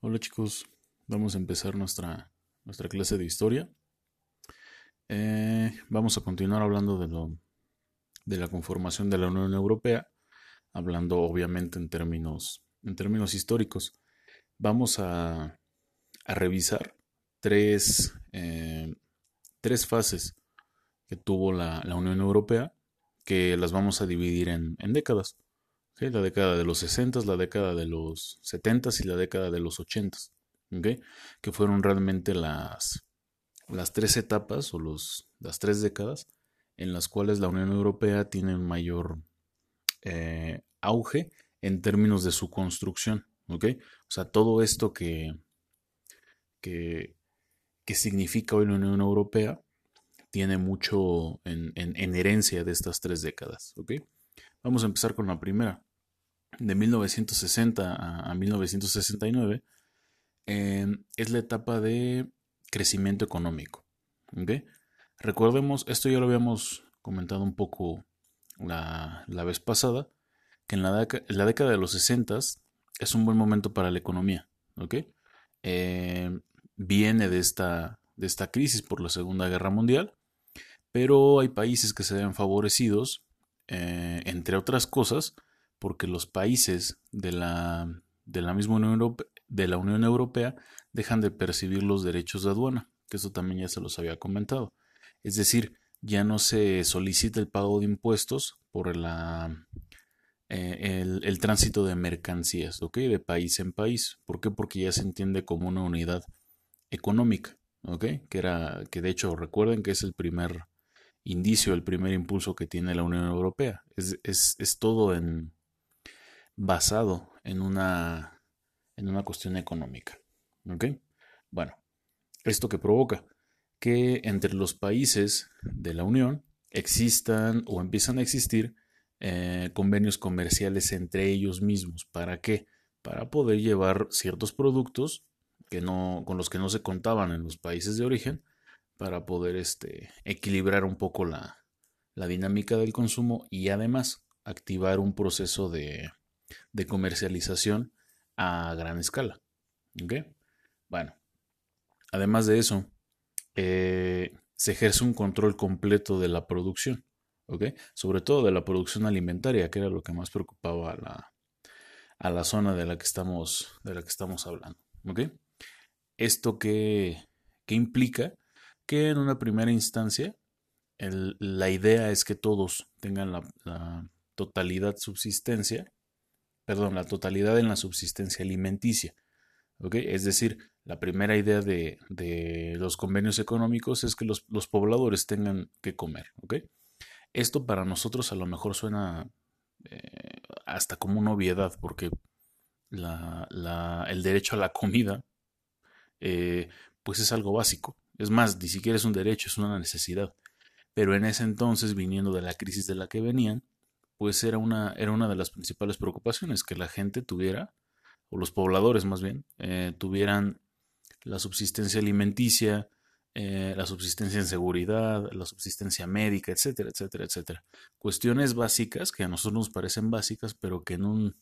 Hola chicos, vamos a empezar nuestra, nuestra clase de historia. Eh, vamos a continuar hablando de, lo, de la conformación de la Unión Europea, hablando obviamente en términos, en términos históricos. Vamos a, revisar tres, eh, tres fases que tuvo la, Unión Europea, que las vamos a dividir en, en décadas la década de los 60, la década de los 70 y la década de los 80, que fueron realmente las, las tres etapas o los, las tres décadas en las cuales la Unión Europea tiene mayor eh, auge en términos de su construcción. O sea, todo esto que, que, significa hoy la Unión Europea tiene mucho en, herencia de estas tres décadas. Vamos a empezar con la primera de 1960 a, 1969 em, es la etapa de crecimiento económico. Recordemos, esto ya lo habíamos comentado un poco la, vez pasada, que en la, la, década de los 60 es un buen momento para la economía. Em, viene de esta, de esta crisis por la Segunda Guerra Mundial, pero hay países que se ven favorecidos, eh, entre otras cosas, porque los países de la, de la misma Unión Europea, de la Unión Europea dejan de percibir los derechos de aduana, que eso también ya se los había comentado. Es decir, ya no se solicita el pago de impuestos por la, eh, el, tránsito de mercancías, ¿ok? De país en país. ¿Por qué? Porque ya se entiende como una unidad económica, ¿ok? Que, era, que de hecho recuerden que es el primer indicio, el primer impulso que tiene la Unión Europea. Es, es, es todo en, basado en una, en una cuestión económica. ¿Ok? Bueno, ¿esto que provoca? Que entre los países de la Unión existan o empiezan a existir eh, convenios comerciales entre ellos mismos. ¿Para qué? Para poder llevar ciertos productos que no, con los que no se contaban en los países de origen, para poder este, equilibrar un poco la, la dinámica del consumo y además activar un proceso de, de comercialización a gran escala. Bueno, además de eso, eh, se ejerce un control completo de la producción, Sobre todo de la producción alimentaria, que era lo que más preocupaba a la, a la zona de la que estamos, de la que estamos hablando, Esto que, implica que en una primera instancia la idea es que todos tengan la, la totalidad subsistencia perdón, la totalidad en la subsistencia alimenticia. Es decir, la primera idea de, los convenios económicos es que los, pobladores tengan que comer. Esto para nosotros a lo mejor suena eh, hasta como una obviedad, porque el derecho a la comida eh, pues es algo básico. Es más, ni siquiera es un derecho, es una necesidad. Pero en ese entonces, viniendo de la crisis de la que venían, pues era una, era una de las principales preocupaciones, que la gente tuviera, o los pobladores más bien, eh, tuvieran la subsistencia alimenticia, eh, la subsistencia en seguridad, la subsistencia médica, etcétera, etcétera, etcétera. Cuestiones básicas que a nosotros nos parecen básicas, pero que en un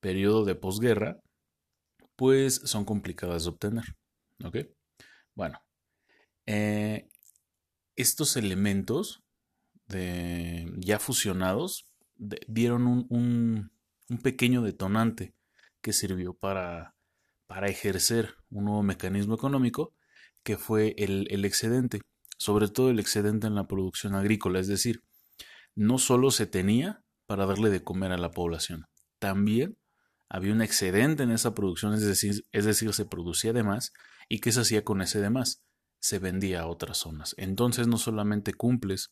periodo de posguerra, pues son complicadas de obtener. ¿Ok? Bueno, eh, estos elementos de, ya fusionados dieron un, pequeño detonante que sirvió para, para ejercer un nuevo mecanismo económico que fue el, el, excedente, sobre todo el excedente en la producción agrícola, es decir, no solo se tenía para darle de comer a la población, también había un excedente en esa producción, es decir, es decir, se producía de más y qué se hacía con ese de más, se vendía a otras zonas. Entonces no solamente cumples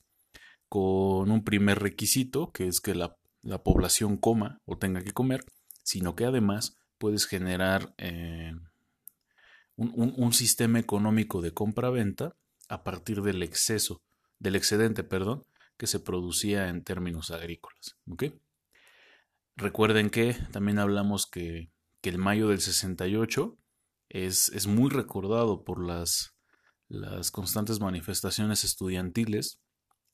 con un primer requisito, que es que la, población coma o tenga que comer, sino que además puedes generar eh, un, sistema económico de compra-venta a partir del exceso, del excedente, perdón, que se producía en términos agrícolas. Recuerden que también hablamos que, el mayo del 68 es, es muy recordado por las, las constantes manifestaciones estudiantiles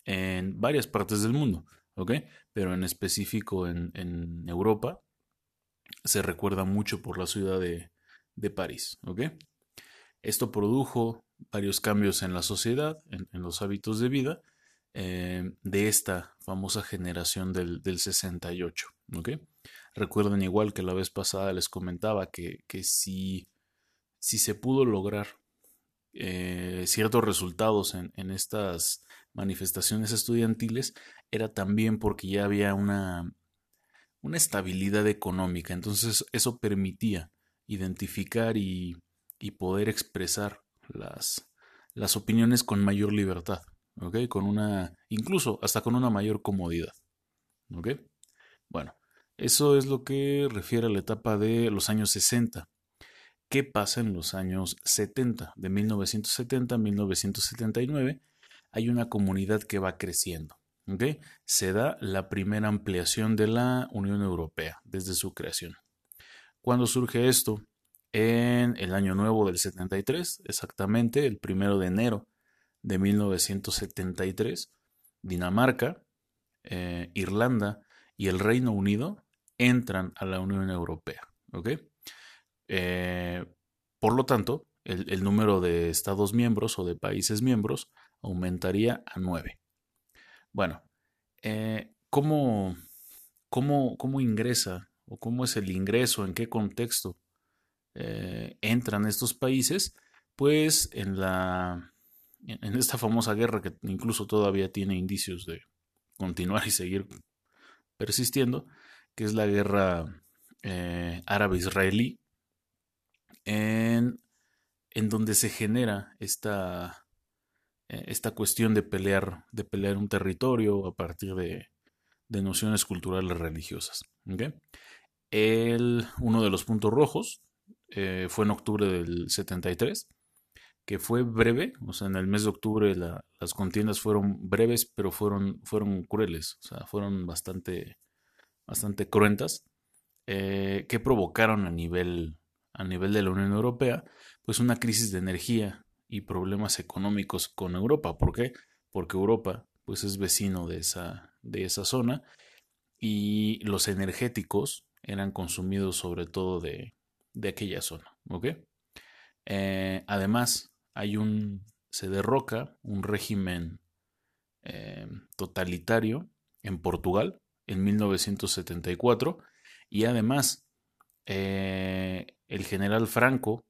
en varias partes del mundo, ¿ok? Pero en específico en, Europa se recuerda mucho por la ciudad de, de París. Esto produjo varios cambios en la sociedad, en, los hábitos de vida eh, de esta famosa generación del, 68. Recuerden igual que la vez pasada les comentaba que, si, si, se pudo lograr eh, ciertos resultados en, en, estas manifestaciones estudiantiles, era también porque ya había una, una estabilidad económica. Entonces eso permitía identificar y, y poder expresar las, las, opiniones con mayor libertad. Con una, incluso hasta con una mayor comodidad, ¿ok? Bueno, eso es lo que refiere a la etapa de los años 60. ¿Qué pasa en los años 70? De 1970 a 1979 hay una comunidad que va creciendo. Se da la primera ampliación de la Unión Europea desde su creación. ¿Cuándo surge esto? En el año nuevo del 73, exactamente el primero de enero de 1973, Dinamarca, eh, Irlanda y el Reino Unido entran a la Unión Europea. Eh, por lo tanto, el, número de Estados miembros o de países miembros aumentaría a nueve. Bueno, eh, ¿cómo, cómo, ingresa o cómo es el ingreso, en qué contexto eh, entran estos países? Pues en la en esta famosa guerra que incluso todavía tiene indicios de continuar y seguir persistiendo, que es la guerra eh, árabe-israelí, en, en, donde se genera esta, esta cuestión de pelear, de pelear un territorio a partir de, nociones culturales religiosas. El, uno de los puntos rojos eh, fue en octubre del 73, que fue breve, o sea, en el mes de octubre las contiendas fueron breves, pero fueron, fueron crueles, o sea, fueron bastante, bastante cruentas, eh, que provocaron a nivel, a nivel de la Unión Europea, pues una crisis de energía y problemas económicos con Europa. ¿Por qué? Porque Europa pues es vecino de esa, de esa zona y los energéticos eran consumidos sobre todo de, de aquella zona. ¿ok? Eh, además, hay un, se derroca un régimen eh, totalitario en Portugal en 1974 y además eh, el general Franco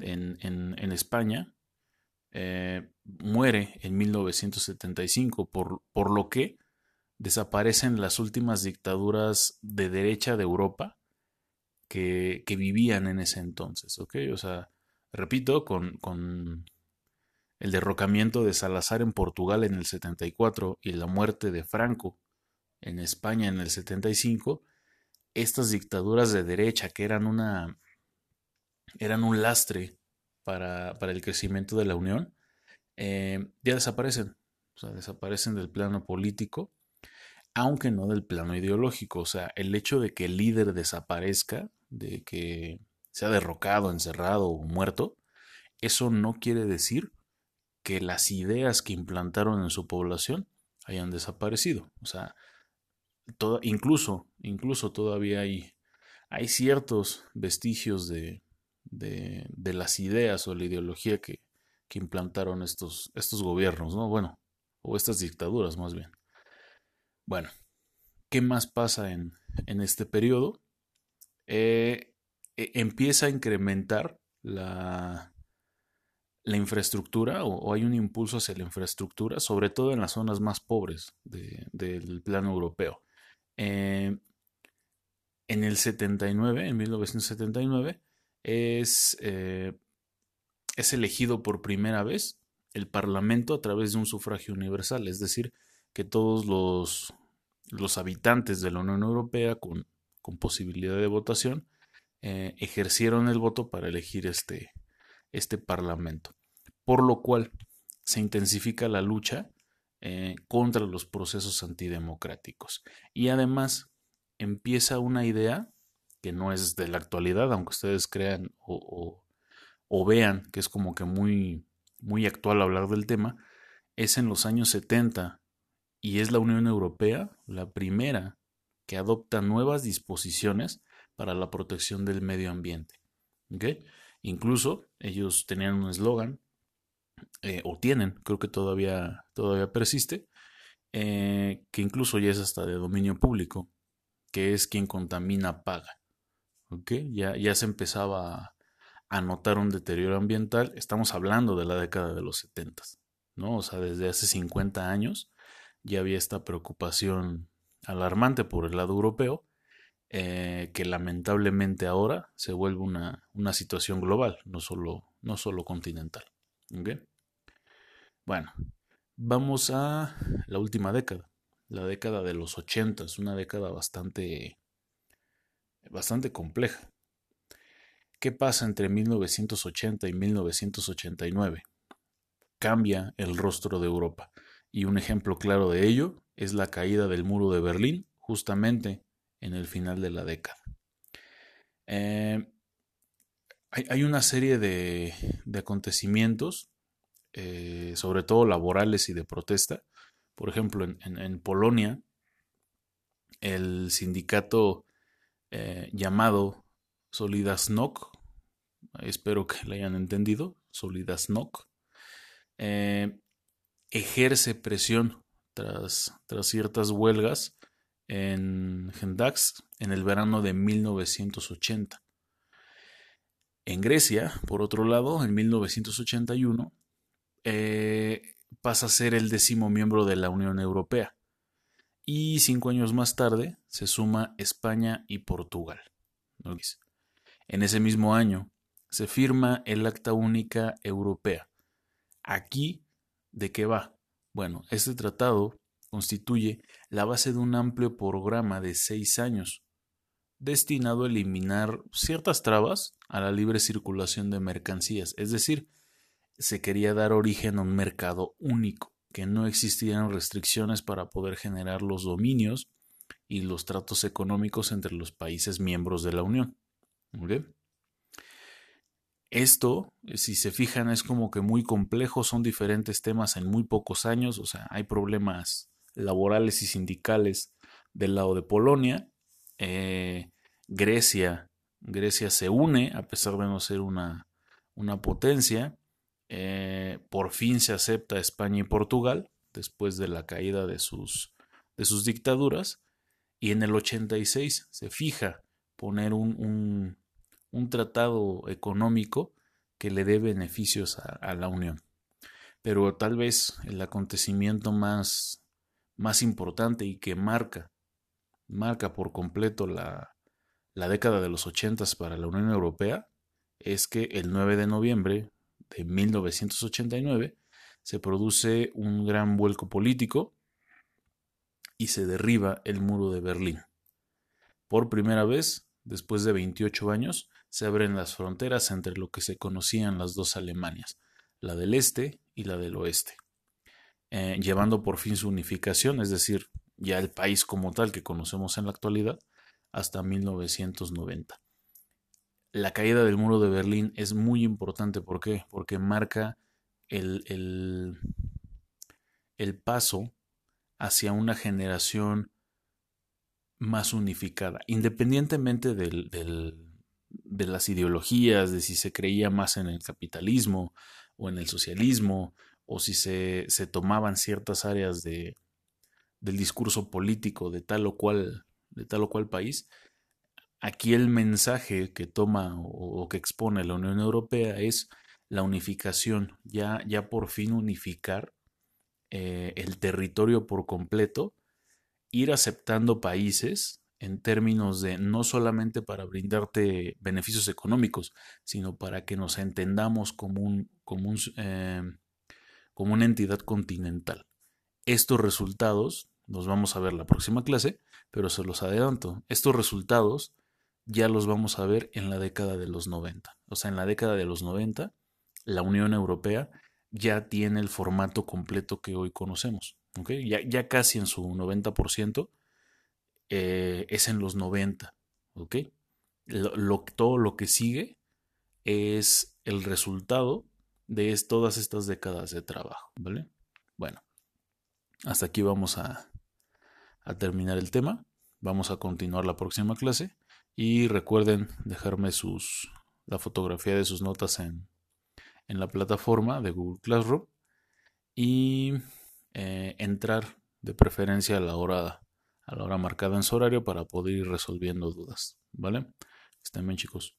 en, España, eh, muere en 1975, por, por lo que desaparecen las últimas dictaduras de derecha de Europa que, vivían en ese entonces, ¿ok? O sea, repito, con, con, el derrocamiento de Salazar en Portugal en el 74 y la muerte de Franco en España en el 75, estas dictaduras de derecha que eran una eran un lastre para, el crecimiento de la Unión, eh, ya desaparecen, o sea, desaparecen del plano político, aunque no del plano ideológico, o sea, el hecho de que el líder desaparezca, de que sea derrocado, encerrado o muerto, eso no quiere decir que las ideas que implantaron en su población hayan desaparecido. O sea, todo, incluso, incluso todavía hay, hay ciertos vestigios de, de, las ideas o la ideología que, implantaron estos, estos gobiernos, ¿no? Bueno, o estas dictaduras más bien. Bueno, ¿qué más pasa en, este periodo? Eh, e, empieza a incrementar la, la infraestructura o, hay un impulso hacia la infraestructura, sobre todo en las zonas más pobres del plano europeo. Eh, en el 79, en 1979, es, eh, es elegido por primera vez el Parlamento a través de un sufragio universal, es decir, que todos los, los habitantes de la Unión Europea con, con posibilidad de votación eh, ejercieron el voto para elegir este, este Parlamento, por lo cual se intensifica la lucha eh, contra los procesos antidemocráticos. Y además empieza una idea que no es de la actualidad, aunque ustedes crean o, vean que es como que muy, muy actual hablar del tema, es en los años 70 y es la Unión Europea la primera que adopta nuevas disposiciones para la protección del medio ambiente. Incluso ellos tenían un eslogan, eh, o tienen, creo que todavía, todavía persiste, eh, que incluso ya es hasta de dominio público, que es quien contamina paga. Ya, ya se empezaba a notar un deterioro ambiental, estamos hablando de la década de los 70, ¿no? O sea, desde hace 50 años ya había esta preocupación alarmante por el lado europeo, eh, que lamentablemente ahora se vuelve una, una situación global, no solo, no solo continental. Bueno, vamos a la última década, la década de los 80, una década bastante, bastante compleja. ¿Qué pasa entre 1980 y 1989? Cambia el rostro de Europa. Y un ejemplo claro de ello es la caída del muro de Berlín justamente en el final de la década. Eh, hay, una serie de, acontecimientos, eh, sobre todo laborales y de protesta. Por ejemplo, en, Polonia, el sindicato eh, llamado Solidarność, espero que lo hayan entendido, Solidarność, ejerce presión tras, tras ciertas huelgas en Gendax en el verano de 1980. En Grecia, por otro lado, en 1981, eh, pasa a ser el décimo miembro de la Unión Europea. Y cinco años más tarde se suma España y Portugal. En ese mismo año se firma el Acta Única Europea. Aquí ¿De qué va? Bueno, este tratado constituye la base de un amplio programa de seis años, destinado a eliminar ciertas trabas a la libre circulación de mercancías, es decir, se quería dar origen a un mercado único, que no existieran restricciones para poder generar los dominios y los tratos económicos entre los países miembros de la Unión. Esto, si se fijan, es como que muy complejo, son diferentes temas en muy pocos años, o sea, hay problemas laborales y sindicales del lado de Polonia. Eh, Grecia, Grecia se une, a pesar de no ser una, una potencia. Eh, por fin se acepta España y Portugal, después de la caída de sus, de sus dictaduras. Y en el 86 se fija poner un un tratado económico que le dé beneficios a, la Unión. Pero tal vez el acontecimiento más, más importante y que marca, marca por completo la, la década de los ochentas para la Unión Europea es que el 9 de noviembre de 1989 se produce un gran vuelco político y se derriba el muro de Berlín. Por primera vez, después de 28 años, se abren las fronteras entre lo que se conocían las dos Alemanias, la del este y la del oeste, eh, llevando por fin su unificación, es decir, ya el país como tal que conocemos en la actualidad, hasta 1990. La caída del muro de Berlín es muy importante, ¿por qué? Porque marca el, el, el paso hacia una generación más unificada, independientemente de las ideologías, de si se creía más en el capitalismo o en el socialismo, o si se, se tomaban ciertas áreas de, del discurso político de tal o cual, de tal o cual país, aquí el mensaje que toma o, que expone la Unión Europea es la unificación, ya, ya por fin unificar eh, el territorio por completo, ir aceptando países en términos de no solamente para brindarte beneficios económicos, sino para que nos entendamos como, un, como, em, como una entidad continental. Estos resultados, los vamos a ver la próxima clase, pero se los adelanto, estos resultados ya los vamos a ver en la década de los 90. O sea, en la década de los 90, la Unión Europea ya tiene el formato completo que hoy conocemos. Ya, ya casi en su 90%. Eh, es en los 90, ¿ok? todo lo que sigue es el resultado de todas estas décadas de trabajo, ¿vale? Bueno, hasta aquí vamos a, a terminar el tema. Vamos a continuar la próxima clase y recuerden dejarme sus, la fotografía de sus notas en, en la plataforma de Google Classroom y eh, entrar de preferencia a la hora a la hora marcada en su horario para poder ir resolviendo dudas, ¿vale? Estén bien chicos.